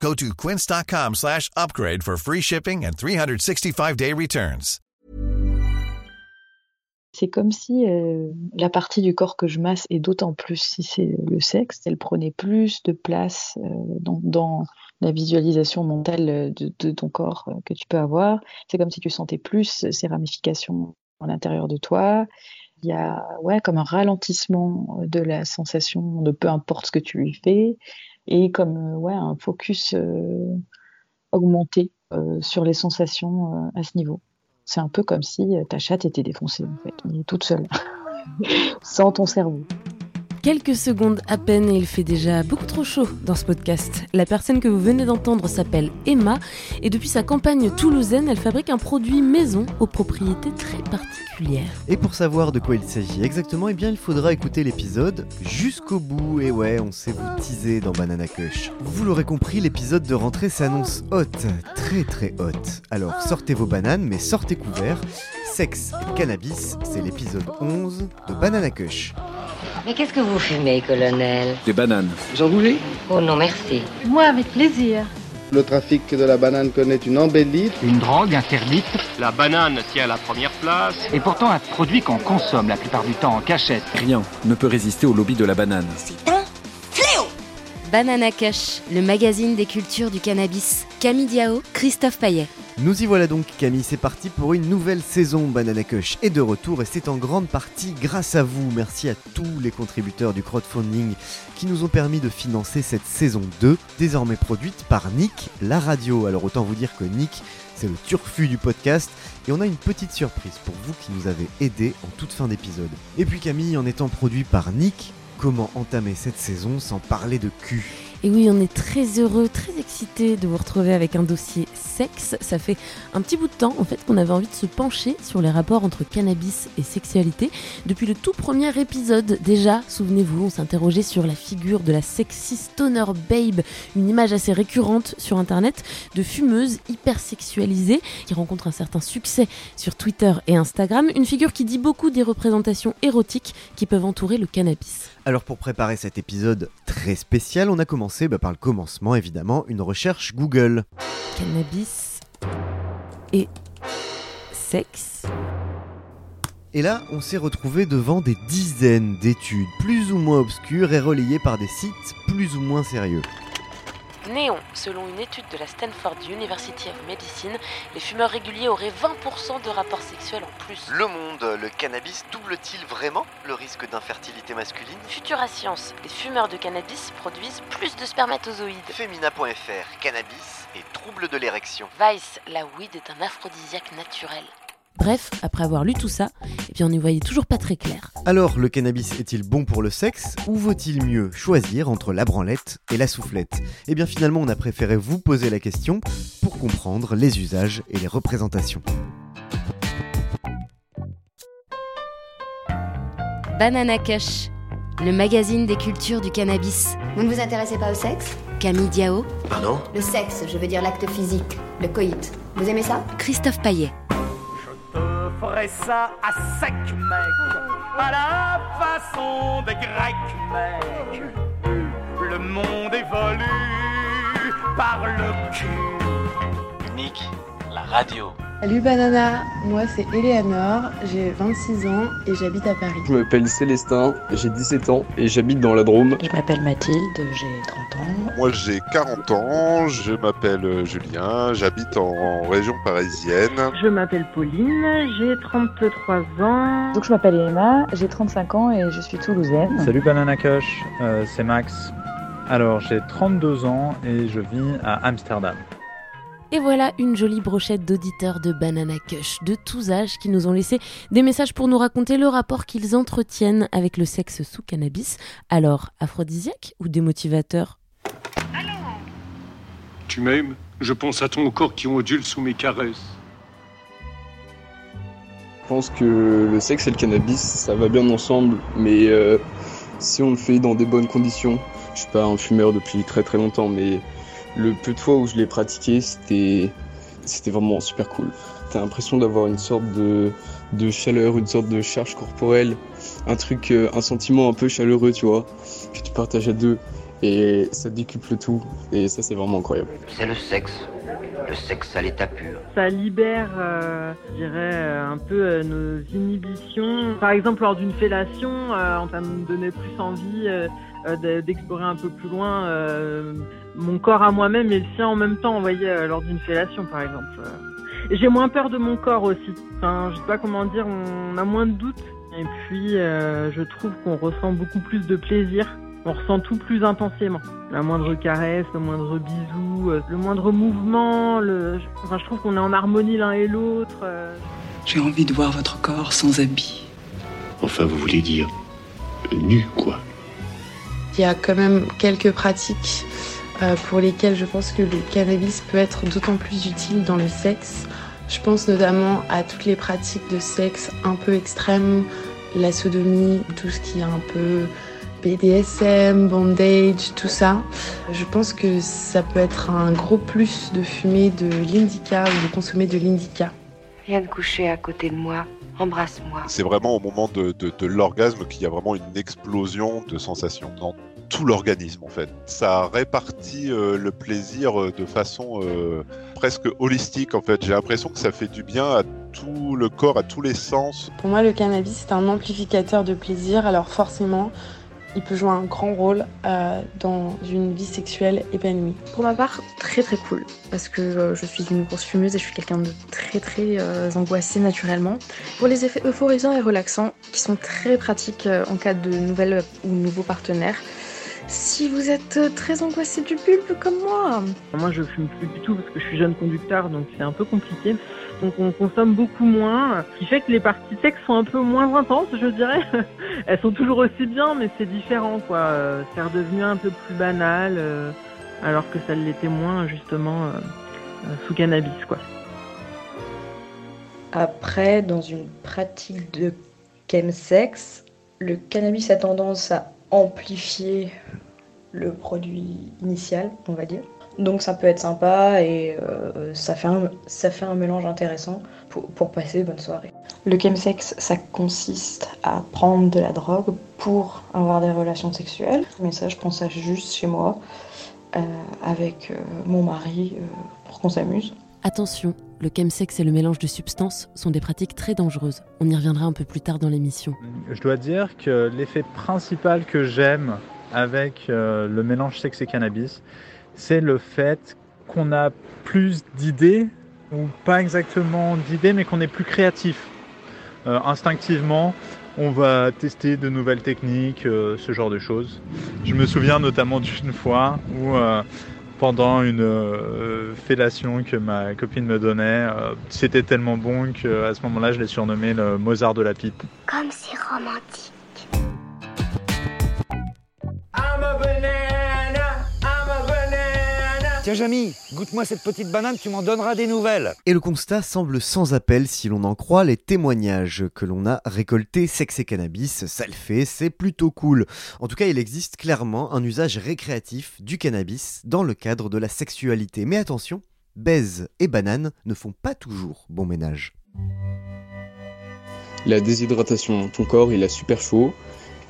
Go to quince.com slash upgrade for free shipping and 365-day returns. C'est comme si euh, la partie du corps que je masse, et d'autant plus si c'est le sexe, elle prenait plus de place euh, dans, la visualisation mentale de, de ton corps euh, que tu peux avoir. C'est comme si tu sentais plus ces ramifications à l'intérieur de toi. Il y a ouais, comme un ralentissement de la sensation de peu importe ce que tu lui fais et comme euh, ouais, un focus euh, augmenté euh, sur les sensations à ce niveau. C'est un peu comme si ta chatte était défoncée en fait, toute seule, sans ton cerveau. Quelques secondes à peine et il fait déjà beaucoup trop chaud dans ce podcast. La personne que vous venez d'entendre s'appelle Emma et depuis sa campagne toulousaine, elle fabrique un produit maison aux propriétés très particulières. Et pour savoir de quoi il s'agit exactement, eh bien il faudra écouter l'épisode jusqu'au bout. Et ouais, on sait vous teaser dans Banana Kush. Vous l'aurez compris, l'épisode de rentrée s'annonce haute, très très haute. Alors sortez vos bananes, mais sortez couverts. Sexe et cannabis, c'est l'épisode 11 de Banana Kush. Mais qu'est-ce que vous fumez, colonel Des bananes. Vous en voulez? Oh non, merci. Moi, avec plaisir. Le trafic de la banane connaît une embellie. Une drogue interdite. La banane tient la première place. Et pourtant un produit qu'on consomme la plupart du temps en cachette. Rien ne peut résister au lobby de la banane. C'est un fléau Banana Kush, le magazine des cultures du cannabis. Camille Diao, Christophe Paillet. Nous y voilà donc Camille, c'est parti pour une nouvelle saison Banana Kush est de retour et c'est en grande partie grâce à vous. Merci à tous les contributeurs du crowdfunding qui nous ont permis de financer cette saison 2, désormais produite par Nick, la radio. Alors autant vous dire que Nick, c'est le turfu du podcast et on a une petite surprise pour vous qui nous avez aidé en toute fin d'épisode. Et puis Camille, en étant produit par Nick, comment entamer cette saison sans parler de cul Et oui, on est très heureux, très excités de vous retrouver avec un dossier sexe. Ça fait un petit bout de temps en fait qu'on avait envie de se pencher sur les rapports entre cannabis et sexualité. Depuis le tout premier épisode, déjà, souvenez-vous, on s'interrogeait sur la figure de la sexy stoner babe, une image assez récurrente sur internet de fumeuse hyper sexualisée qui rencontre un certain succès sur Twitter et Instagram. Une figure qui dit beaucoup des représentations érotiques qui peuvent entourer le cannabis. Alors pour préparer cet épisode très spécial, on a commencé bah, par le commencement évidemment, une recherche Google. Cannabis et sexe. Et là, on s'est retrouvé devant des dizaines d'études, plus ou moins obscures et relayées par des sites plus ou moins sérieux. Néon, selon une étude de la Stanford University of Medicine, les fumeurs réguliers auraient 20% de rapports sexuels en plus. Le monde, le cannabis double-t-il vraiment le risque d'infertilité masculine? Futura Science, les fumeurs de cannabis produisent plus de spermatozoïdes. Femina.fr, cannabis et troubles de l'érection. Vice, la weed est un aphrodisiaque naturel. Bref, après avoir lu tout ça, et bien on n'y voyait toujours pas très clair. Alors, le cannabis est-il bon pour le sexe ou vaut-il mieux choisir entre la branlette et la soufflette? Eh bien finalement, on a préféré vous poser la question pour comprendre les usages et les représentations. Banana Kush, le magazine des cultures du cannabis. Vous ne vous intéressez pas au sexe? Camille Diao. Pardon? Le sexe, je veux dire l'acte physique, le coït. Vous aimez ça? Christophe Paillet. Ferai ça à sec, mec, à la façon des Grecs, mec. Le monde évolue par le cul. Nick, radio. Salut Banana, moi c'est Eleanor, j'ai 26 ans et j'habite à Paris. Je m'appelle Célestin, j'ai 17 ans et j'habite dans la Drôme. Je m'appelle Mathilde, j'ai 30 ans. Moi j'ai 40 ans, je m'appelle Julien, j'habite en région parisienne. Je m'appelle Pauline, j'ai 33 ans. Donc je m'appelle Emma, j'ai 35 ans et je suis toulousaine. Salut Banana Kush, euh, c'est Max. Alors j'ai 32 ans et je vis à Amsterdam. Et voilà une jolie brochette d'auditeurs de Banana Kush de tous âges qui nous ont laissé des messages pour nous raconter le rapport qu'ils entretiennent avec le sexe sous cannabis. Alors, aphrodisiaque ou démotivateur? Tu m'aimes? Je pense à ton corps qui ondule sous mes caresses. Je pense que le sexe et le cannabis, ça va bien ensemble, mais euh, si on le fait dans des bonnes conditions, je suis pas un fumeur depuis très très longtemps, mais le peu de fois où je l'ai pratiqué, c'était c'était vraiment super cool. T'as l'impression d'avoir une sorte de, de chaleur, une sorte de charge corporelle, un truc, euh, un sentiment un peu chaleureux, tu vois, que tu partages à deux, et ça décuple tout, et ça c'est vraiment incroyable. C'est le sexe, le sexe à l'état pur. Ça libère, euh, je dirais, euh, un peu euh, nos inhibitions. Par exemple, lors d'une fellation, euh, ça me donnait plus envie de- d'explorer un peu plus loin euh, mon corps à moi-même et le sien en même temps, vous voyez, euh, lors d'une fellation, par exemple. Euh, et J'ai moins peur de mon corps aussi. Enfin, je sais pas comment dire, on a moins de doutes. Et puis, euh, je trouve qu'on ressent beaucoup plus de plaisir. On ressent tout plus intensément. La moindre caresse, le moindre bisou, euh, le moindre mouvement. Le... Enfin, je trouve qu'on est en harmonie l'un et l'autre. euh. J'ai envie de voir votre corps sans habit. Enfin, vous voulez dire euh, nu, quoi. Il y a quand même quelques pratiques pour lesquelles je pense que le cannabis peut être d'autant plus utile dans le sexe. Je pense notamment à toutes les pratiques de sexe un peu extrêmes, la sodomie, tout ce qui est un peu BDSM, bondage, tout ça. Je pense que ça peut être un gros plus de fumer de l'indica ou de consommer de l'indica. Viens de coucher à côté de moi, embrasse-moi. C'est vraiment au moment de, de- de l'orgasme qu'il y a vraiment une explosion de sensations dans tout l'organisme en fait. Ça répartit euh, le plaisir euh, de façon euh, presque holistique en fait. J'ai l'impression que ça fait du bien à tout le corps, à tous les sens. Pour moi, le cannabis, c'est un amplificateur de plaisir, alors forcément, il peut jouer un grand rôle euh, dans une vie sexuelle épanouie. Pour ma part, très très cool, parce que euh, je suis une grosse fumeuse et je suis quelqu'un de très très euh, angoissé naturellement. Pour les effets euphorisants et relaxants, qui sont très pratiques euh, en cas de nouvelles ou nouveaux partenaires, si vous êtes euh, très angoissé du bulbe comme moi, Moi, je fume plus du tout parce que je suis jeune conducteur, donc c'est un peu compliqué. Donc, on consomme beaucoup moins, ce qui fait que les parties sexes sont un peu moins intenses, je dirais. Elles sont toujours aussi bien, mais c'est différent, quoi. Euh, C'est redevenu un peu plus banal, euh, alors que ça l'était moins, justement, sous cannabis, quoi. Après, dans une pratique de chemsex, le cannabis a tendance à amplifier le produit initial, on va dire. Donc ça peut être sympa et euh, ça, fait un, ça fait un mélange intéressant pour, pour passer une bonne soirée. Le chemsex, ça consiste à prendre de la drogue pour avoir des relations sexuelles. Mais ça, je pense ça juste chez moi, euh, avec euh, mon mari, euh, pour qu'on s'amuse. Attention, le chemsex et le mélange de substances sont des pratiques très dangereuses. On y reviendra un peu plus tard dans l'émission. Je dois dire que l'effet principal que j'aime avec euh, le mélange sexe et cannabis, c'est le fait qu'on a plus d'idées, ou pas exactement d'idées, mais qu'on est plus créatif. Euh, instinctivement, on va tester de nouvelles techniques, euh, ce genre de choses. Je me souviens notamment d'une fois où, pendant une euh, fellation que ma copine me donnait, euh, c'était tellement bon qu'à ce moment-là, je l'ai surnommé le Mozart de la pipe. Comme c'est romantique. Tiens Jamy, goûte-moi cette petite banane, tu m'en donneras des nouvelles. Et le constat semble sans appel si l'on en croit les témoignages que l'on a récoltés. Sexe et cannabis, ça le fait, c'est plutôt cool. En tout cas, il existe clairement un usage récréatif du cannabis dans le cadre de la sexualité. Mais attention, baise et banane ne font pas toujours bon ménage. La déshydratation, ton corps il a super chaud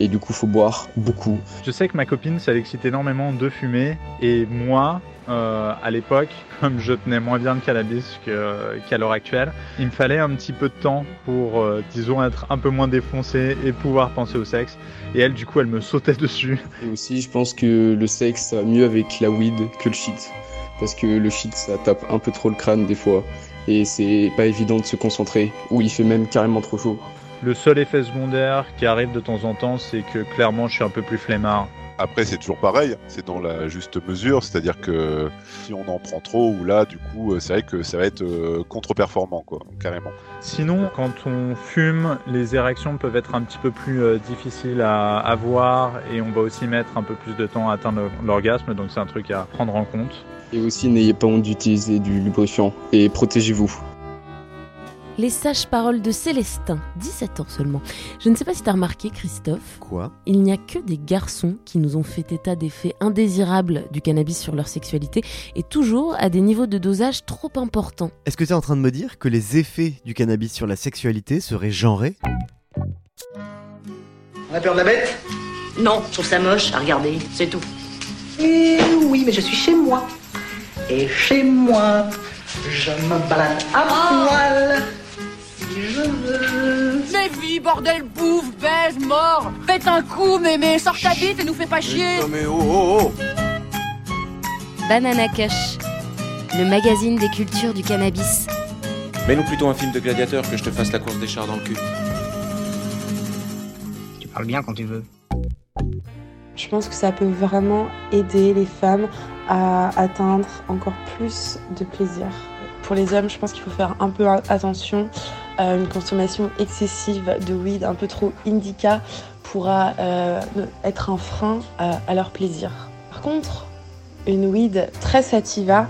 et du coup faut boire beaucoup. Je sais que ma copine, ça l'excite énormément de fumer. Et moi, euh, à l'époque, comme je tenais moins bien le cannabis qu'à l'heure actuelle, il me fallait un petit peu de temps pour, euh, disons, être un peu moins défoncé et pouvoir penser au sexe. Et elle, du coup, elle me sautait dessus. Et aussi je pense que le sexe ça va mieux avec la weed que le shit. Parce que le shit ça tape un peu trop le crâne des fois. Et c'est pas évident de se concentrer. Ou il fait même carrément trop chaud. Le seul effet secondaire qui arrive de temps en temps, c'est que clairement, je suis un peu plus flemmard. Après, c'est toujours pareil, c'est dans la juste mesure, c'est-à-dire que si on en prend trop, ou là, du coup, euh, c'est vrai que ça va être euh, contre-performant, quoi, carrément. Sinon, quand on fume, les érections peuvent être un petit peu plus euh, difficiles à avoir et on va aussi mettre un peu plus de temps à atteindre l'orgasme, donc c'est un truc à prendre en compte. Et aussi n'ayez pas honte d'utiliser du lubrifiant et protégez-vous. Les sages paroles de Célestin, 17 ans seulement. Je ne sais pas si t'as remarqué, Christophe. Quoi? Il n'y a que des garçons qui nous ont fait état d'effets indésirables du cannabis sur leur sexualité et toujours à des niveaux de dosage trop importants. Est-ce que tu es en train de me dire que les effets du cannabis sur la sexualité seraient genrés? On a peur de la bête? Non, je trouve ça moche à regarder, c'est tout. Eh oui, mais je suis chez moi. Et chez moi, je me balade à poil. Je veux. Mais vie, bordel, bouffe, baise, mort Faites un coup, mémé, sors ta bite et nous fais pas chier Non mais oh oh oh Banana Kush, le magazine des cultures du cannabis. Mets-nous plutôt un film de gladiateur que je te fasse la course des chars dans le cul. Tu parles bien quand tu veux. Je pense que ça peut vraiment aider les femmes à atteindre encore plus de plaisir. Pour les hommes, je pense qu'il faut faire un peu attention. Euh, une consommation excessive de weed, un peu trop indica, pourra euh, être un frein à, leur plaisir. Par contre, une weed très sativa,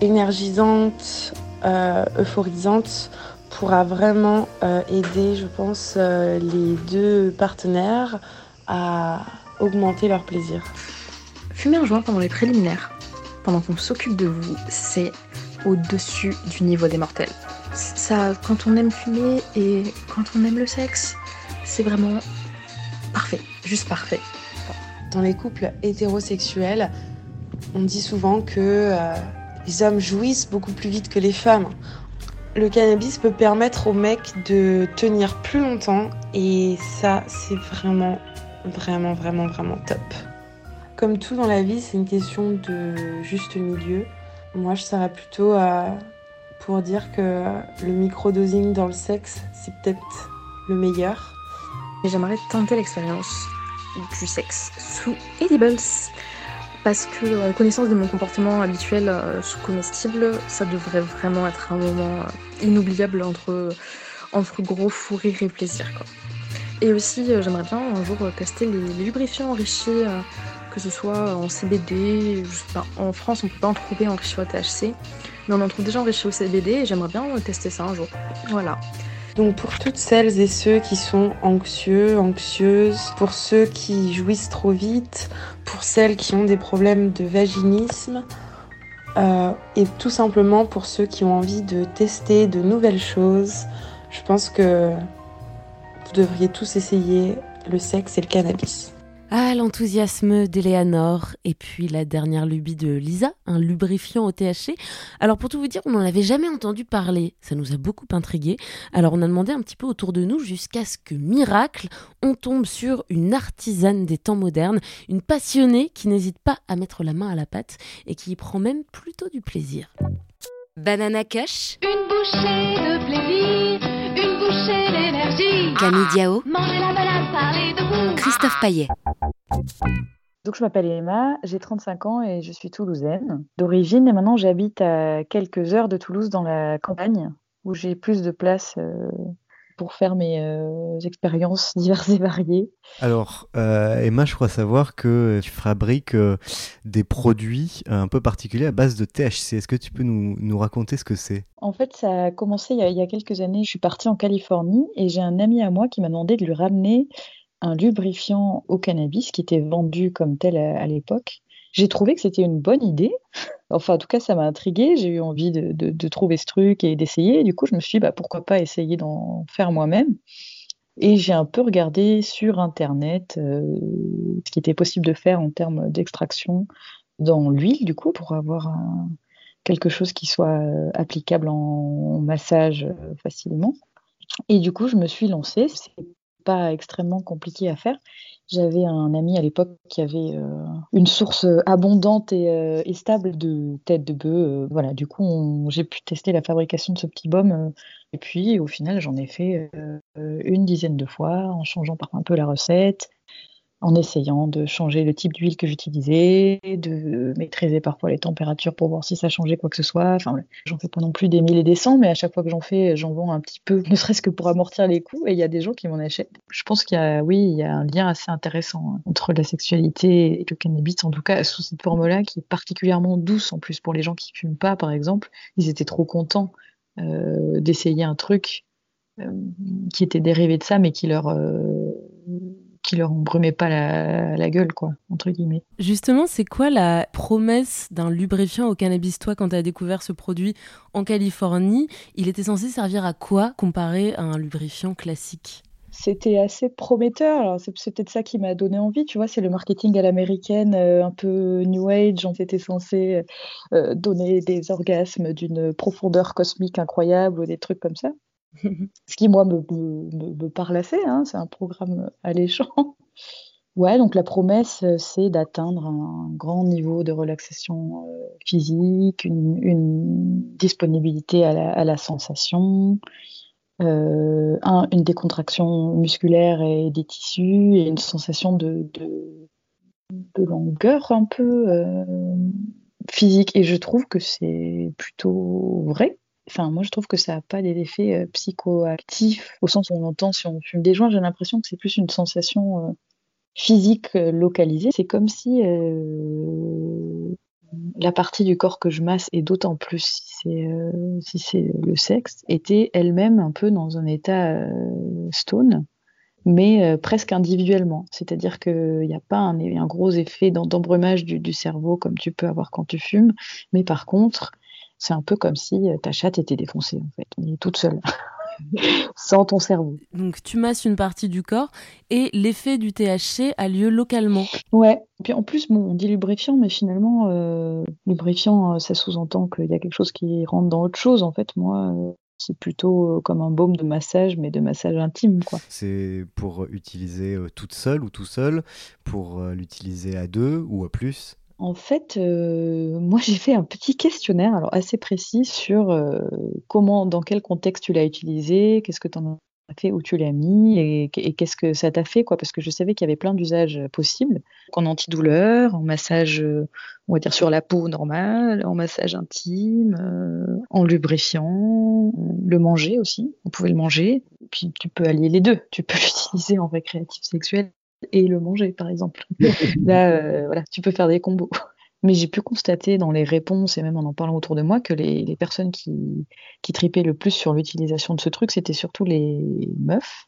énergisante, euh, euphorisante, pourra vraiment aider, je pense, les deux partenaires à augmenter leur plaisir. Fumer un joint pendant les préliminaires, pendant qu'on s'occupe de vous, c'est au-dessus du niveau des mortels. Ça, quand on aime fumer et quand on aime le sexe, c'est vraiment parfait, juste parfait. Dans les couples hétérosexuels, on dit souvent que euh, les hommes jouissent beaucoup plus vite que les femmes. Le cannabis peut permettre aux mecs de tenir plus longtemps et ça, c'est vraiment, vraiment, vraiment, vraiment top. Comme tout dans la vie, c'est une question de juste milieu. Moi, je serais plutôt à pour dire que le microdosing dans le sexe, c'est peut-être le meilleur. J'aimerais tenter l'expérience du sexe sous edibles. Parce que euh, connaissance de mon comportement habituel euh, sous comestible, ça devrait vraiment être un moment euh, inoubliable entre, entre gros fou rire et plaisir. Quoi. Et aussi, j'aimerais bien un jour tester les, lubrifiants enrichis, que ce soit en CBD. je sais pas, en France, on peut pas en trouver enrichis au THC, mais on en trouve déjà enrichis au CBD et j'aimerais bien tester ça un jour. Voilà. Donc pour toutes celles et ceux qui sont anxieux, anxieuses, pour ceux qui jouissent trop vite, pour celles qui ont des problèmes de vaginisme, euh, et tout simplement pour ceux qui ont envie de tester de nouvelles choses, je pense que vous devriez tous essayer le sexe et le cannabis. Ah, l'enthousiasme d'Eleanor et puis la dernière lubie de Lisa, un lubrifiant au THC. Alors pour tout vous dire, on n'en avait jamais entendu parler, ça nous a beaucoup intrigués. Alors on a demandé un petit peu autour de nous jusqu'à ce que, miracle, on tombe sur une artisane des temps modernes, une passionnée qui n'hésite pas à mettre la main à la pâte et qui y prend même plutôt du plaisir. Banana Kush, Une bouchée de plaisir, une bouchée d'énergie. Camille Diao, Manger la banane, parler de vous. Christophe Paillet. Donc je m'appelle Emma, j'ai 35 ans et je suis toulousaine d'origine et maintenant j'habite à quelques heures de Toulouse dans la campagne où j'ai plus de place euh, pour faire mes euh, expériences diverses et variées. Alors, euh, Emma, je crois savoir que tu fabriques des produits un peu particuliers à base de THC. Est-ce que tu peux nous, nous raconter ce que c'est? En fait, ça a commencé il y a, il y a quelques années. Je suis partie en Californie et j'ai un ami à moi qui m'a demandé de lui ramener un lubrifiant au cannabis qui était vendu comme tel à, l'époque. J'ai trouvé que c'était une bonne idée. Enfin, en tout cas, ça m'a intriguée. J'ai eu envie de, trouver ce truc et d'essayer. Du coup, je me suis dit, bah, pourquoi pas essayer d'en faire moi-même. Et j'ai un peu regardé sur Internet euh, ce qui était possible de faire en termes d'extraction dans l'huile, du coup, pour avoir quelque chose qui soit euh, applicable en massage euh, facilement. Et du coup, je me suis lancée. Pas extrêmement compliqué à faire. J'avais un ami à l'époque qui avait euh, une source abondante et, euh, et stable de tête de bœuf. euh, voilà, du coup, j'ai pu tester la fabrication de ce petit baume. euh, et puis, au final, j'en ai fait euh, une dizaine de fois en changeant parfois un peu la recette, en essayant de changer le type d'huile que j'utilisais, de maîtriser parfois les températures pour voir si ça changeait quoi que ce soit. Enfin, j'en fais pas non plus des mille et des cents, mais à chaque fois que j'en fais, j'en vends un petit peu, ne serait-ce que pour amortir les coûts. Et il y a des gens qui m'en achètent. Je pense qu'il y a, oui, il y a un lien assez intéressant hein, entre la sexualité et le cannabis, en tout cas sous cette forme-là, qui est particulièrement douce en plus pour les gens qui fument pas, par exemple. Ils étaient trop contents euh, d'essayer un truc euh, qui était dérivé de ça, mais qui leur euh, qui leur embrumait pas la, la, gueule, quoi, entre guillemets. Justement, c'est quoi la promesse d'un lubrifiant au cannabis? Toi, quand tu as découvert ce produit en Californie, il était censé servir à quoi comparé à un lubrifiant classique? C'était assez prometteur. Alors, c'est peut-être ça qui m'a donné envie. Tu vois, c'est le marketing à l'américaine, euh, un peu new age. On était censé euh, donner des orgasmes d'une profondeur cosmique incroyable ou des trucs comme ça. Ce qui, moi, me, parle assez. Hein. C'est un programme alléchant. Ouais, donc la promesse, c'est d'atteindre un grand niveau de relaxation euh, physique, une, disponibilité à la, sensation, euh, un, une décontraction musculaire et des tissus et une sensation de, de, de longueur un peu euh, physique. Et je trouve que c'est plutôt vrai. Enfin, moi, je trouve que ça n'a pas d'effet euh, psychoactif au sens où on entend si on fume des joints. J'ai l'impression que c'est plus une sensation euh, physique euh, localisée. C'est comme si la partie du corps que je masse, et d'autant plus si c'est si le sexe, était elle-même un peu dans un état stone, mais presque individuellement. C'est-à-dire qu'il n'y a pas un, gros effet d'embrumage du, cerveau comme tu peux avoir quand tu fumes, mais par contre, c'est un peu comme si ta chatte était défoncée en fait, est toute seule. sans ton cerveau. Donc tu masses une partie du corps et l'effet du THC a lieu localement. Ouais. Et puis en plus, bon, on dit lubrifiant, mais finalement, euh, lubrifiant, ça sous-entend qu'il y a quelque chose qui rentre dans autre chose. En fait, moi, euh, c'est plutôt comme un baume de massage, mais de massage intime, quoi. C'est pour utiliser euh, toute seule ou tout seul, pour euh, l'utiliser à deux ou à plus en fait, euh, moi j'ai fait un petit questionnaire, alors assez précis, sur euh, comment, dans quel contexte tu l'as utilisé, qu'est-ce que tu en as fait, où tu l'as mis, et, qu'est-ce que ça t'a fait, quoi, parce que je savais qu'il y avait plein d'usages possibles, en antidouleur, en massage, on va dire sur la peau normale, en massage intime, euh, en lubrifiant, le manger aussi, on pouvait le manger, puis tu peux allier les deux, tu peux l'utiliser en récréatif sexuel et le manger, par exemple. Là, euh, voilà, tu peux faire des combos. Mais j'ai pu constater dans les réponses et même en en parlant autour de moi que les, les personnes qui, qui tripaient le plus sur l'utilisation de ce truc, c'était surtout les meufs.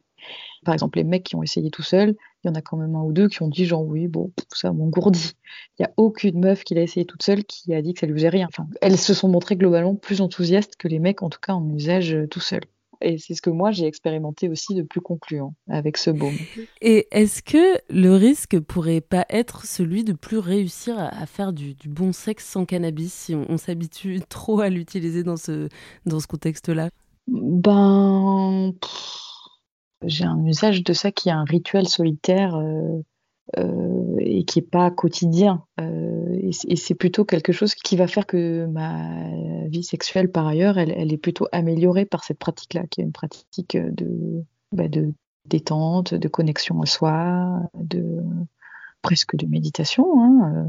Par exemple, les mecs qui ont essayé tout seuls, il y en a quand même un ou deux qui ont dit genre oui, bon, ça m'engourdit. Il n'y a aucune meuf qui l'a essayé toute seule qui a dit que ça lui faisait rien. Enfin, elles se sont montrées globalement plus enthousiastes que les mecs, en tout cas en usage tout seul. Et c'est ce que moi j'ai expérimenté aussi de plus concluant avec ce baume. Et est-ce que le risque pourrait pas être celui de plus réussir à, faire du, du, bon sexe sans cannabis si on, on s'habitue trop à l'utiliser dans ce, dans ce contexte-là? Ben. J'ai un usage de ça qui est un rituel solitaire. Euh... Euh, et qui est pas quotidien. Euh, et, c'est plutôt quelque chose qui va faire que ma vie sexuelle, par ailleurs, elle, est plutôt améliorée par cette pratique-là, qui est une pratique de, bah, de détente, de connexion à soi, de presque de méditation. Hein,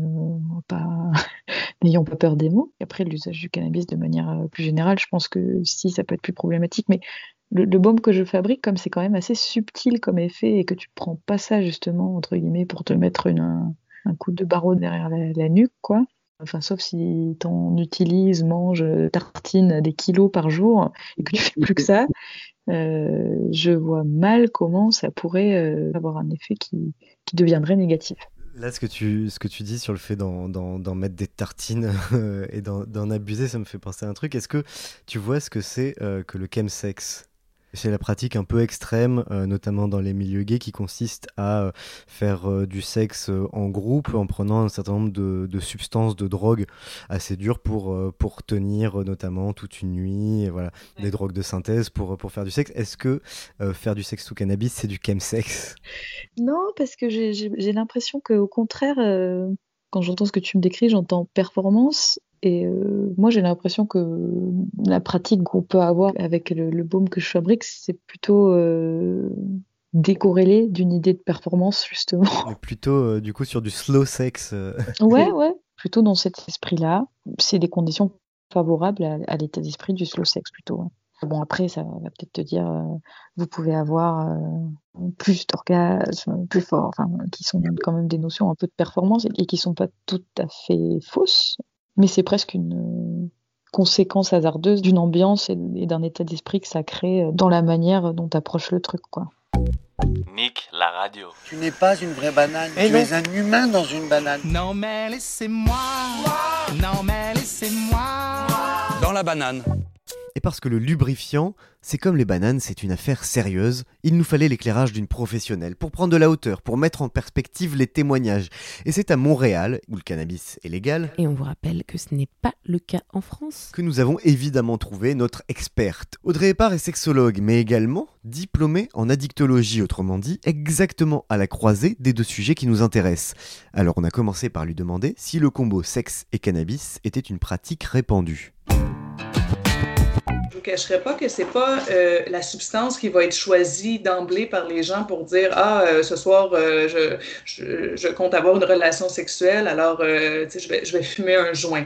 euh. N'ayons pas peur des mots. Après, l'usage du cannabis de manière plus générale, je pense que si ça peut être plus problématique, mais le, baume que je fabrique, comme c'est quand même assez subtil comme effet et que tu prends pas ça justement entre guillemets pour te mettre un, coup de barreau derrière la, nuque, quoi. Enfin, sauf si t'en utilises, manges, tartines des kilos par jour et que tu fais plus que ça, euh, je vois mal comment ça pourrait euh, avoir un effet qui, deviendrait négatif. Là, ce que tu, dis sur le fait d'en mettre des tartines et d'en abuser, ça me fait penser à un truc. Est-ce que tu vois ce que c'est euh, que le chemsex? C'est la pratique un peu extrême, euh, notamment dans les milieux gays, qui consiste à euh, faire euh, du sexe en groupe en prenant un certain nombre de, de substances, de drogues assez dures pour, pour tenir notamment toute une nuit, et voilà, ouais. des drogues de synthèse pour, pour faire du sexe. Est-ce que faire du sexe sous cannabis, c'est du chemsex? Non, parce que j'ai l'impression qu'au contraire, quand j'entends ce que tu me décris, j'entends performance et euh, moi, j'ai l'impression que la pratique qu'on peut avoir avec le, le, baume que je fabrique, c'est plutôt euh, décorrélé d'une idée de performance, justement. Mais plutôt, euh, du coup, sur du slow sex. ouais, ouais, plutôt dans cet esprit-là. C'est des conditions favorables à, à l'état d'esprit du slow sex, plutôt. Ouais. Bon, après, ça va peut-être te dire, euh, vous pouvez avoir euh, plus d'orgasmes, plus fort, enfin, qui sont quand même des notions un peu de performance et, et qui sont pas tout à fait fausses mais c'est presque une, conséquence hasardeuse d'une ambiance et, d'un état d'esprit que ça crée dans la manière dont tu approches le truc, quoi. Nick, la radio. Tu n'es pas une vraie banane, Eh tu es un humain dans une banane. Non mais laissez-moi, non mais laissez-moi. Dans la banane. Et parce que le lubrifiant, c'est comme les bananes, c'est une affaire sérieuse, il nous fallait l'éclairage d'une professionnelle pour prendre de la hauteur, pour mettre en perspective les témoignages. Et c'est à Montréal, où le cannabis est légal, Et on vous rappelle que ce n'est pas le cas en France. que nous avons évidemment trouvé notre experte. Audrey Epard est sexologue, mais également diplômée en addictologie, autrement dit, exactement à la croisée des deux sujets qui nous intéressent. Alors on a commencé par lui demander si le combo sexe et cannabis était une pratique répandue. Vous cacherai pas que c'est pas euh, la substance qui va être choisie d'emblée par les gens pour dire ah euh, ce soir euh, je, compte avoir une relation sexuelle alors je vais je vais fumer un joint.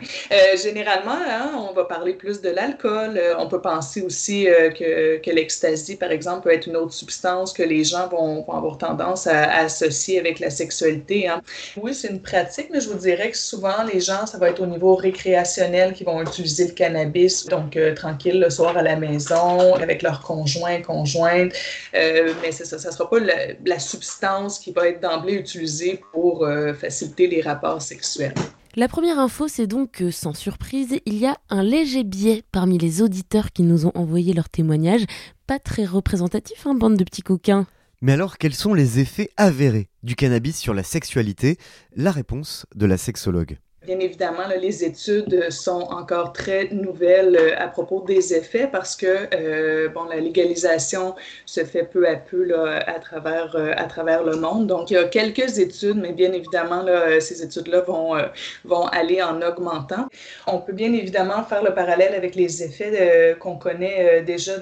Généralement hein, on va parler plus de l'alcool. On peut penser aussi que que par exemple peut être une autre substance que les gens vont, avoir tendance à, associer avec la sexualité. Hein. Oui c'est une pratique mais je vous dirais que souvent les gens ça va être au niveau récréationnel qui vont utiliser le cannabis donc tranquille le à la maison avec leur conjoint, conjointe. Euh, mais c'est ça, ça ne sera pas la, la, substance qui va être d'emblée utilisée pour euh, faciliter les rapports sexuels. La première info, c'est donc que, sans surprise, il y a un léger biais parmi les auditeurs qui nous ont envoyé leurs témoignages. Pas très représentatif, hein, bande de petits coquins. Mais alors, quels sont les effets avérés du cannabis sur la sexualité? La réponse de la sexologue. Bien évidemment, les études sont encore très nouvelles euh, à propos des effets parce que euh, bon, la légalisation se fait peu à peu là, à, travers, euh, à travers le monde. Donc, il y a quelques études, mais bien évidemment, ces études-là vont, euh, vont aller en augmentant. On peut bien évidemment faire le parallèle avec les effets euh, qu'on connaît déjà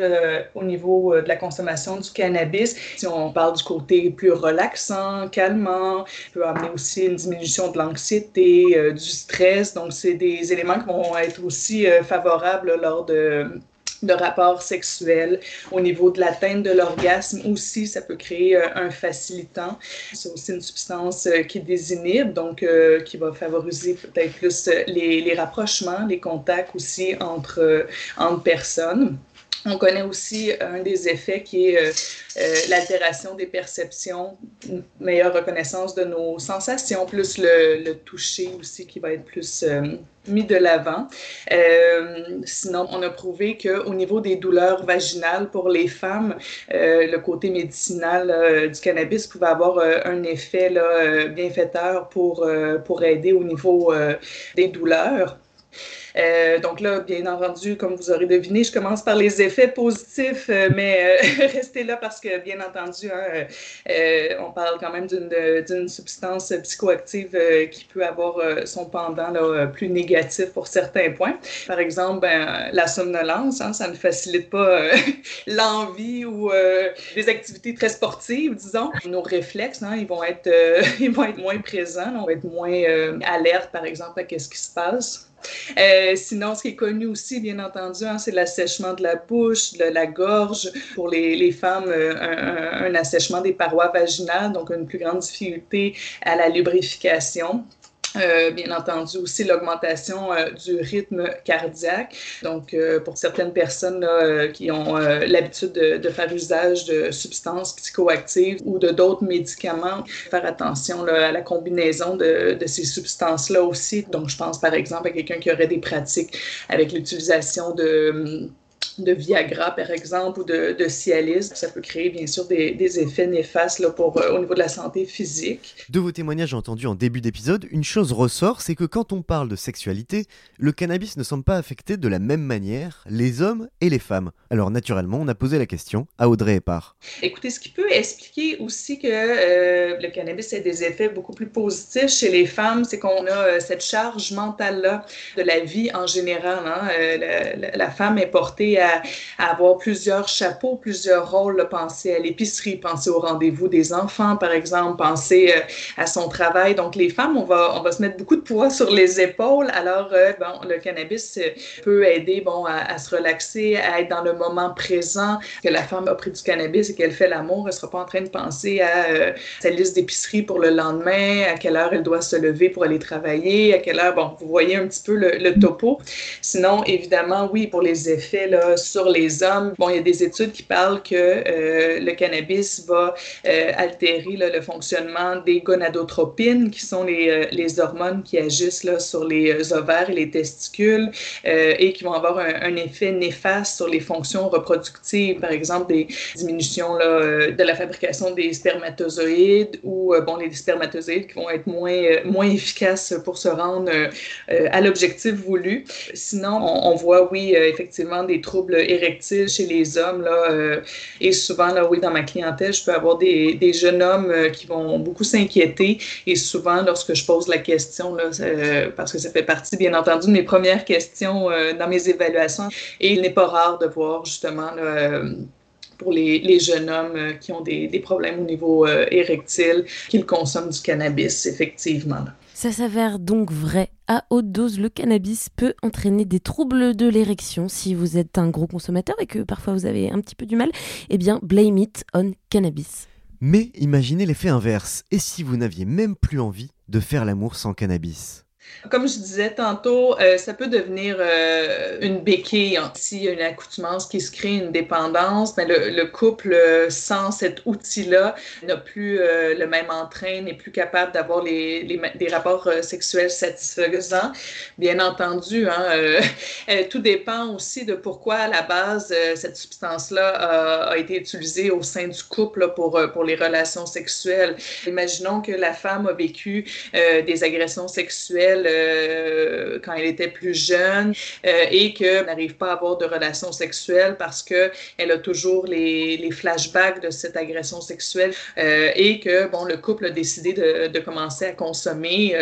au niveau de la consommation du cannabis. Si on parle du côté plus relaxant, calmant, peut amener aussi une diminution de l'anxiété, du stress. Donc, c'est des éléments qui vont être aussi euh, favorables lors de de rapports sexuels. Au niveau de l'atteinte de l'orgasme aussi, ça peut créer euh, un facilitant. C'est aussi une substance euh, qui désinhibe, donc qui va favoriser peut-être plus les, les, rapprochements, les contacts aussi entre, entre personnes. On connaît aussi un des effets qui est euh, euh, l'altération des perceptions, une meilleure reconnaissance de nos sensations, plus le, toucher aussi qui va être plus euh, mis de l'avant. sinon, on a prouvé qu'au niveau des douleurs vaginales pour les femmes, le côté médicinal du cannabis pouvait avoir un effet là, bienfaiteur pour, pour aider au niveau des douleurs. Euh, donc là, bien entendu, comme vous aurez deviné, je commence par les effets positifs, euh, mais euh, restez là parce que, bien entendu, hein, on parle quand même d'une substance psychoactive qui peut avoir son pendant là, plus négatif pour certains points. Par exemple, ben, la somnolence, hein, ça ne facilite pas l'envie ou des activités très sportives, disons. Nos réflexes, hein, ils, vont être, ils vont être moins présents, on va être moins alerte, par exemple, à ce qui se passe. Sinon, ce qui est connu aussi, bien entendu, hein, c'est l'assèchement de la bouche, de la gorge. Pour les, femmes, euh, un, assèchement des parois vaginales, donc une plus grande difficulté à la lubrification. Euh, bien entendu aussi l'augmentation euh, du rythme cardiaque. Donc, euh, pour certaines personnes là, qui ont l'habitude de, de, faire usage de substances psychoactives ou de d'autres médicaments, faire attention là, à la combinaison de, de ces substances-là aussi. Donc, je pense par exemple à quelqu'un qui aurait des pratiques avec l'utilisation de de Viagra, par exemple, ou de, de Cialis. Ça peut créer, bien sûr, des, des effets néfastes là, pour, euh, au niveau de la santé physique. De vos témoignages entendus en début d'épisode, une chose ressort, c'est que quand on parle de sexualité, le cannabis ne semble pas affecter de la même manière les hommes et les femmes. Alors, naturellement, on a posé la question à Audrey Epard. Écoutez, ce qui peut expliquer aussi que euh, le cannabis a des effets beaucoup plus positifs chez les femmes, c'est qu'on a euh, cette charge mentale-là de la vie en général. Hein? La, la, la, femme est portée à à, avoir plusieurs chapeaux, plusieurs rôles, penser à l'épicerie, penser au rendez-vous des enfants, par exemple, penser à son travail. Donc, les femmes, on va, on va se mettre beaucoup de poids sur les épaules. Alors, bon, le cannabis peut aider bon, à, se relaxer, à être dans le moment présent. Que la femme a pris du cannabis et qu'elle fait l'amour, elle ne sera pas en train de penser à sa liste d'épicerie pour le lendemain, à quelle heure elle doit se lever pour aller travailler, à quelle heure, bon, vous voyez un petit peu le, topo. Sinon, évidemment, oui, pour les effets là, sur les hommes, bon, il y a des études qui parlent que euh, le cannabis va euh, altérer le fonctionnement des gonadotropines, qui sont les, euh, les hormones qui agissent sur les ovaires et les testicules et qui vont avoir un, effet néfaste sur les fonctions reproductives, par exemple des diminutions là, de la fabrication des spermatozoïdes ou bon, les spermatozoïdes qui vont être moins, moins efficaces pour se rendre à l'objectif voulu. Sinon, on, voit, oui, effectivement, des troubles érectiles chez les hommes. Là, euh, et souvent, là, oui, dans ma clientèle, je peux avoir des, jeunes hommes euh, qui vont beaucoup s'inquiéter. Et souvent, lorsque je pose la question, là, parce que ça fait partie, bien entendu, de mes premières questions dans mes évaluations, et il n'est pas rare de voir justement pour les, jeunes hommes qui ont des problèmes au niveau érectile, qu'ils consomment du cannabis, effectivement. Ça s'avère donc vrai. À haute dose, le cannabis peut entraîner des troubles de l'érection. Si vous êtes un gros consommateur et que parfois vous avez un petit peu du mal, eh bien, blame it on cannabis. Mais imaginez l'effet inverse. Et si vous n'aviez même plus envie de faire l'amour sans cannabis? Comme je disais tantôt, euh, ça peut devenir euh, une béquille s'il y a une accoutumance qui se crée, une dépendance. Mais le, couple, euh, sans cet outil-là, n'a plus le même entrain, n'est plus capable d'avoir des rapports sexuels satisfaisants. Bien entendu, hein, tout dépend aussi de pourquoi, à la base, cette substance-là a, été utilisée au sein du couple pour les relations sexuelles. Imaginons que la femme a vécu des agressions sexuelles euh, quand elle était plus jeune euh, et qu'elle n'arrive pas à avoir de relations sexuelles parce qu'elle a toujours les, flashbacks de cette agression sexuelle euh, et que bon, le couple a décidé de commencer à consommer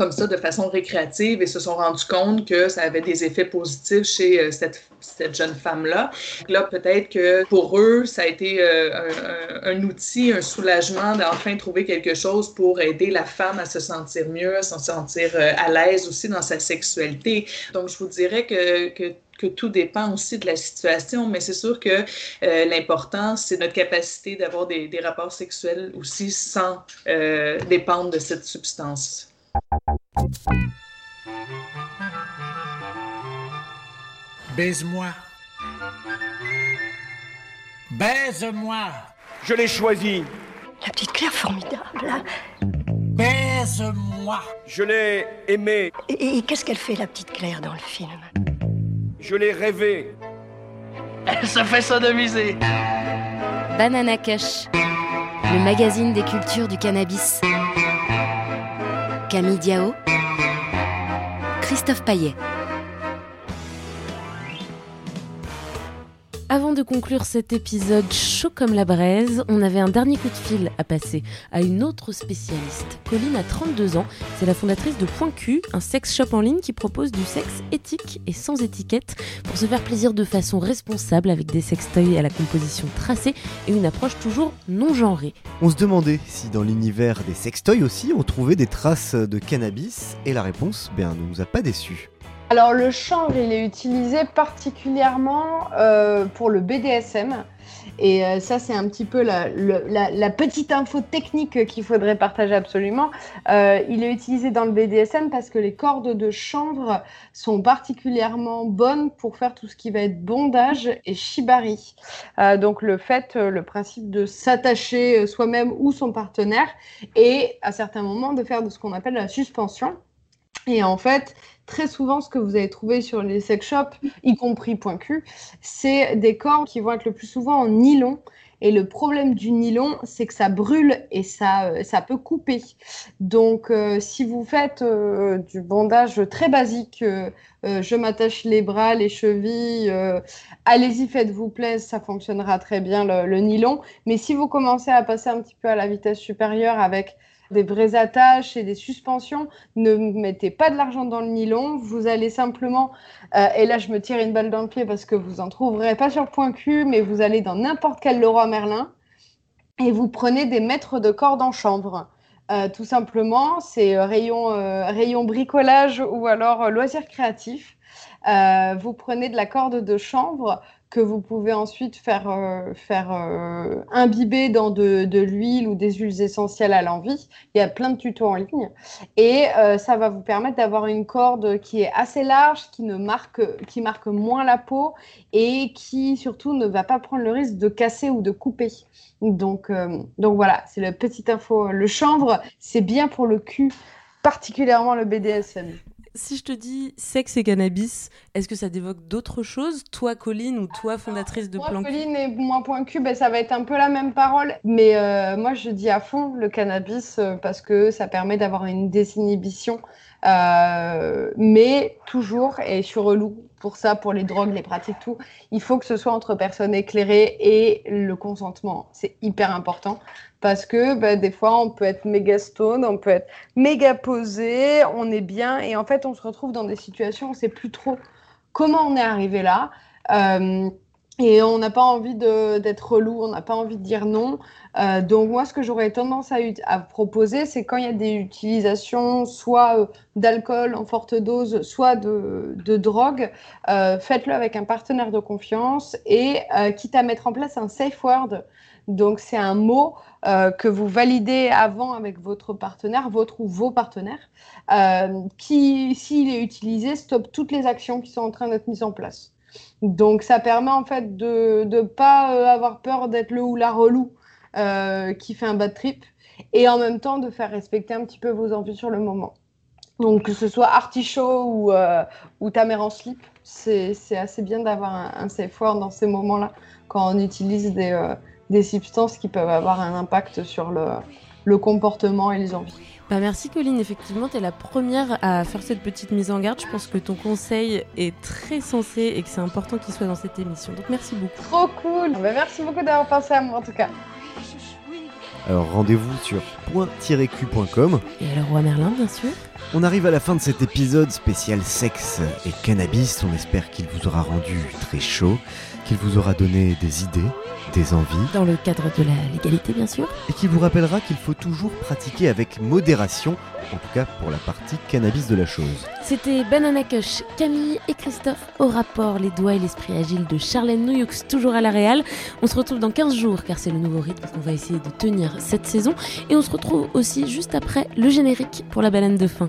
comme ça de façon récréative et se sont rendus compte que ça avait des effets positifs chez cette, cette jeune femme-là. Là, peut-être que pour eux, ça a été un, un, outil, un soulagement d'enfin trouver quelque chose pour aider la femme à se sentir mieux, à se sentir à l'aise aussi dans sa sexualité. Donc, je vous dirais que, que tout dépend aussi de la situation, mais c'est sûr que euh, l'important, c'est notre capacité d'avoir des, rapports sexuels aussi sans euh, dépendre de cette substance. Baise-moi. Baise-moi. Je l'ai choisi. La petite Claire formidable. Baise-moi. Je l'ai aimée. Et, et qu'est-ce qu'elle fait, la petite Claire, dans le film? Je l'ai rêvé. Elle se fait sodomiser. Banana Kush, le magazine des cultures du cannabis. Camille Diao, Christophe Paillet. Avant de conclure cet épisode chaud comme la braise, on avait un dernier coup de fil à passer à une autre spécialiste. Colline a 32 ans, c'est la fondatrice de Point Q, un sex shop en ligne qui propose du sexe éthique et sans étiquette pour se faire plaisir de façon responsable avec des sextoys à la composition tracée et une approche toujours non genrée. On se demandait si dans l'univers des sextoys aussi on trouvait des traces de cannabis et la réponse ben, ne nous a pas déçus. Alors le chanvre, il est utilisé particulièrement euh, pour le BDSM. Et euh, ça, c'est un petit peu la, petite info technique qu'il faudrait partager absolument. Euh, il est utilisé dans le BDSM parce que les cordes de chanvre sont particulièrement bonnes pour faire tout ce qui va être bondage et shibari. Donc le fait, le principe de s'attacher soi-même ou son partenaire et à certains moments de faire de ce qu'on appelle la suspension. Et en fait, très souvent, ce que vous allez trouver sur les sex shops, y compris point Q, c'est des cordes qui vont être le plus souvent en nylon. Et le problème du nylon, c'est que ça brûle et ça, euh, ça peut couper. Donc, euh, si vous faites euh, du bandage très basique, je m'attache les bras, les chevilles, allez-y, faites-vous plaisir, ça fonctionnera très bien le, nylon. Mais si vous commencez à passer un petit peu à la vitesse supérieure avec des vraies attaches et des suspensions. Ne mettez pas de l'argent dans le nylon. Vous allez simplement, euh, et là je me tire une balle dans le pied parce que vous en trouverez pas sur Point Q, mais vous allez dans n'importe quel Leroy Merlin et vous prenez des mètres de corde en chanvre. Euh, tout simplement, c'est euh, rayon, rayon bricolage ou alors loisirs créatifs. Vous prenez de la corde de chanvre que vous pouvez ensuite faire, euh, faire euh, imbiber dans de, de l'huile ou des huiles essentielles à l'envie. Il y a plein de tutos en ligne. Et euh, ça va vous permettre d'avoir une corde qui est assez large, qui, ne marque, qui marque moins la peau et qui surtout ne va pas prendre le risque de casser ou de couper. Donc, donc voilà, c'est la petite info. Le chanvre, c'est bien pour le cul, particulièrement le BDSM. Si je te dis sexe et cannabis, est-ce que ça t'évoque d'autres choses Toi, Colline, ou toi, fondatrice de Moi, Plan Q Pauline et moi, point Q, ben, ça va être un peu la même parole. Mais euh, moi, je dis à fond le cannabis euh, parce que ça permet d'avoir une désinhibition. Euh, mais toujours, et je suis relou pour ça, pour les drogues, les pratiques, tout, il faut que ce soit entre personnes éclairées et le consentement. C'est hyper important parce que ben, des fois, on peut être méga stone, on peut être méga posé, on est bien et en fait, on se retrouve dans des situations où on ne sait plus trop comment on est arrivé là. Euh, et on n'a pas envie d'être relou, on n'a pas envie de dire non. Euh, donc moi, ce que j'aurais tendance à, à proposer, c'est quand il y a des utilisations soit euh, d'alcool en forte dose, soit de, de drogue, faites-le avec un partenaire de confiance et quitte à mettre en place un safe word. Donc c'est un mot euh, que vous validez avant avec votre partenaire, votre ou vos partenaires, euh, qui, s'il est utilisé, stoppe toutes les actions qui sont en train d'être mises en place. Donc ça permet en fait de ne pas euh, avoir peur d'être le ou la relou qui fait un bad trip et en même temps de faire respecter un petit peu vos envies sur le moment. Donc que ce soit artichaut ou, ou ta mère en slip, c'est assez bien d'avoir un, safe word dans ces moments-là quand on utilise des, des substances qui peuvent avoir un impact sur le, le comportement et les envies. Bah merci Colline, effectivement, tu es la première à faire cette petite mise en garde. Je pense que ton conseil est très sensé et que c'est important qu'il soit dans cette émission. Donc merci beaucoup. Trop cool Ben, Merci beaucoup d'avoir pensé à moi en tout cas. Alors rendez-vous sur point-q.com. Et alors Roi Merlin, bien sûr. On arrive à la fin de cet épisode spécial sexe et cannabis. On espère qu'il vous aura rendu très chaud, qu'il vous aura donné des idées, des envies, Dans le cadre de la légalité, bien sûr. et qui vous rappellera qu'il faut toujours pratiquer avec modération, en tout cas pour la partie cannabis de la chose. C'était Banana Kush, Camille et Christophe au rapport Les doigts et l'esprit agile de Charlène Nouyux, toujours à la Réal. On se retrouve dans 15 jours car c'est le nouveau rythme qu'on va essayer de tenir cette saison. Et on se retrouve aussi juste après le générique pour la baleine de fin.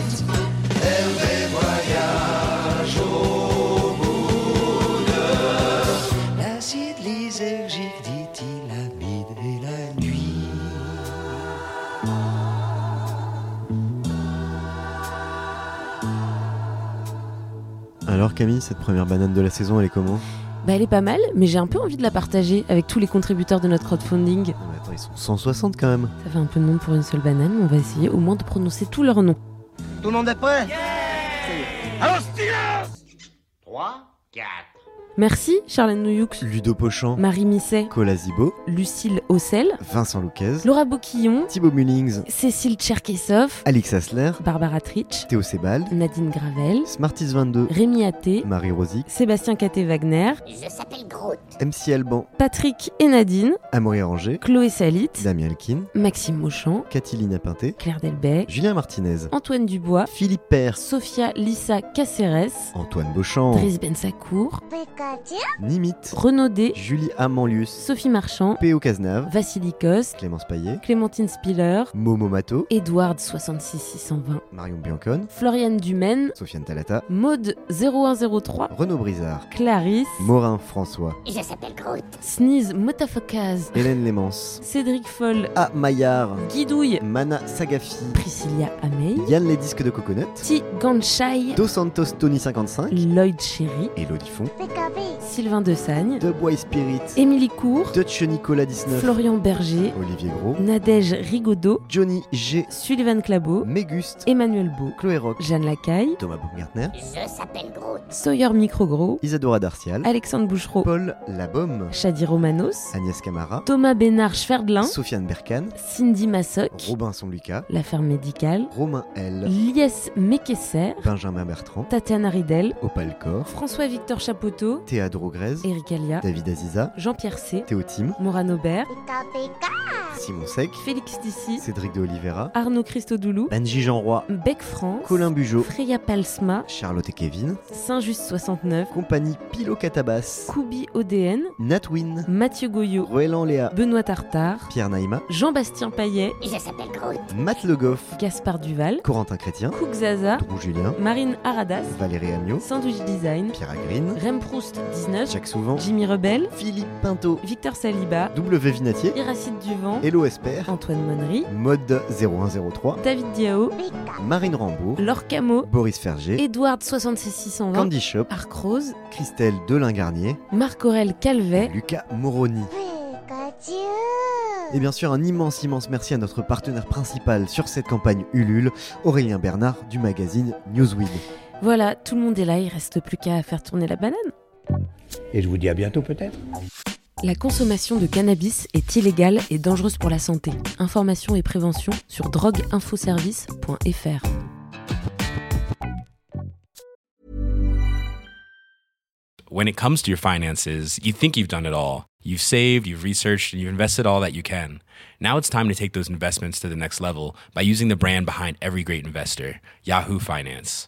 Alors Camille, cette première banane de la saison, elle est comment? Bah elle est pas mal, mais j'ai un peu envie de la partager avec tous les contributeurs de notre crowdfunding. Non, mais attends, ils sont 160 quand même. Ça fait un peu de nom pour une seule banane, mais on va essayer au moins de prononcer tous leurs noms. Tout le monde est prêt? Alors silence 3, 4. Merci Charlène Nouyux, Ludo Pochamp, Marie Misset, Cola Zibo, Lucille Ossel, Vincent Louquez, Laura Boquillon, Thibaut Mullings, Cécile Tcherkessov, Alix Asler, Barbara Tritch, Théo Sebald, Nadine Gravel, Smarties22, Rémi Atté, Marie Rosic, Sébastien Caté-Wagner, Je s'appelle Groot. MC Alban, Patrick et Nadine, Amaury Ranger, Chloé Salit, Damien Elkin, Maxime Mauchamp, Catilina Pinté, Claire Delbecq, Julien Martinez, Antoine Dubois, Philippe Pers, Sophia Lissa Caceres, Antoine Beauchamp, Driss Bensakour, Nimit, Renaud D, Julie Armanlius, Sophie Marchand, P.O. Cazenave, Vassili Kos, Clémence Paillet, Clémentine Spiller, Momo Mato, Edward 66620, Marion Biancon, Floriane Dumaine, Sofiane Talata, Maude 0103, Renaud Brizard, Clarisse, Morin François, Je s'appelle Groot. Sneeze Motafokaz, Hélène Lémence, Cédric Foll, A. Maillard, Guidouille, Mana Sagafi, Priscilla Amey, Yann les disques de Coconut, Ti Ganshai, Dos Santos Tony 55, Lloyd Cherry, Elodie Font, Sylvain Desagne, The Boy Spirit, Émilie Cour, Dutch Nicolas 19, Florian Berger, Olivier Gros, Nadège Rigaudot, Johnny G, Sullivan Clabot, Méguste, Emmanuel Beau, Chloé Rock, Jeanne Lacaille, Thomas Baumgartner, Je s'appelle Groot. Sawyer Microgros, Isadora Darcial, Alexandre Bouchereau, Paul Labaume, Shadi Romanos, Agnès Camara, Thomas Bénard Schwerdelin, Sofiane Berkan, Cindy Massoc, Robinson Lucas, L'affaire médicale, Romain L, Lies Mekesser, Benjamin Bertrand, Tatiana Ridel, Opal Cor, François-Victor Chapoteau, Théâtre Grez, Eric Alia, David Aziza, Jean-Pierre C, Théo Tim, Morane Aubert, Simon Sec, Félix Tissi, Cédric de Oliveira, Arnaud Christodoulou, Benji Jean Roy, Bec France, Colin Bugeaud, Freya Palsma, Charlotte et Kevin, Saint-Just 69, Compagnie Pilo Catabas, Koubi ODN, Natwin, Mathieu Goyot, Roelan Léa, Benoît Tartare, Pierre Naïma, Jean-Bastien Paillet, Je s'appelle Groot. Matt Le Goff, Gaspard Duval, Corentin Chrétien, Cook Zaza, Drou Julien, Marine Aradas, Valérie Amiot, Sandwich Design, Pierre Agrine, Rem Proust 19, Jacques Souvent, Jimmy Rebel, Philippe Pinto, Victor Saliba, W Vinatier, Iracide Duvant, Hello Esper, Antoine Monnery, Mode 0103, David Diao, Marine Rambourg, Laure Camo, Boris Ferger, Edward 66620, Candy Shop, Arc Rose, Christelle Delin-Garnier, Marc-Aurel Calvet, Lucas Moroni. Et bien sûr, un immense, immense merci à notre partenaire principal sur cette campagne Ulule, Aurélien Bernard du magazine Newsweek. Voilà, tout le monde est là, il reste plus qu'à faire tourner la banane. Et je vous dis à bientôt peut-être. La consommation de cannabis est illégale et dangereuse pour la santé. Information et prévention sur drogueinfoservice.fr. When it comes to your finances, you think you've done it all. You've saved, you've researched, and you've invested all that you can. Now it's time to take those investments to the next level by using the brand behind every great investor, Yahoo Finance.